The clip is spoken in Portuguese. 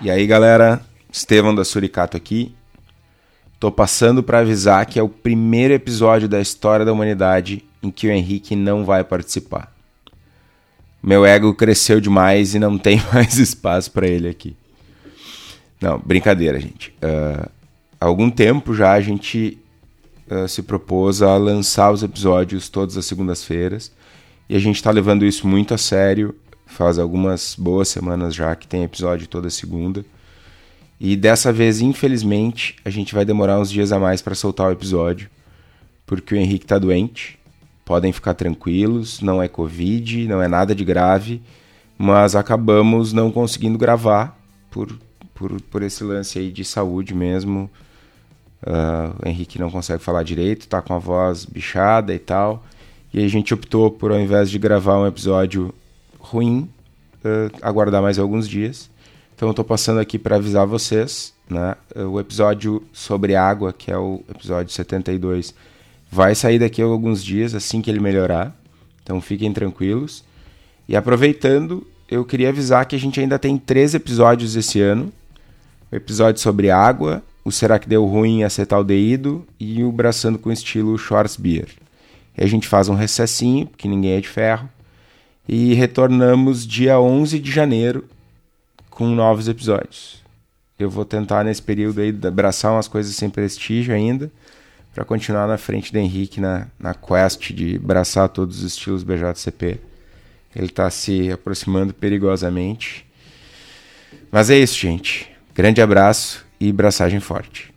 E aí, galera, Estevão da Suricato aqui. Tô passando para avisar que é o primeiro episódio da história da humanidade em que o Henrique não vai participar. Meu ego cresceu demais e não tem mais espaço para ele aqui. Não, brincadeira, gente. Uh, há algum tempo já a gente uh, se propôs a lançar os episódios todas as segundas-feiras e a gente está levando isso muito a sério. Faz algumas boas semanas já que tem episódio toda segunda. E dessa vez, infelizmente, a gente vai demorar uns dias a mais para soltar o episódio, porque o Henrique está doente. Podem ficar tranquilos, não é Covid, não é nada de grave, mas acabamos não conseguindo gravar por, por, por esse lance aí de saúde mesmo. Uh, o Henrique não consegue falar direito, tá com a voz bichada e tal. E a gente optou por, ao invés de gravar um episódio ruim, uh, aguardar mais alguns dias então eu estou passando aqui para avisar vocês, né? O episódio sobre água, que é o episódio 72, vai sair daqui a alguns dias assim que ele melhorar. Então fiquem tranquilos. E aproveitando, eu queria avisar que a gente ainda tem três episódios esse ano. O episódio sobre água, o Será que deu ruim acetaldeído e o Braçando com estilo Schwarzbier. E a gente faz um recessinho, porque ninguém é de ferro. E retornamos dia 11 de janeiro com novos episódios. Eu vou tentar nesse período aí abraçar umas coisas sem prestígio ainda, para continuar na frente do Henrique na, na quest de abraçar todos os estilos BJCP. Ele está se aproximando perigosamente. Mas é isso, gente. Grande abraço e braçagem forte.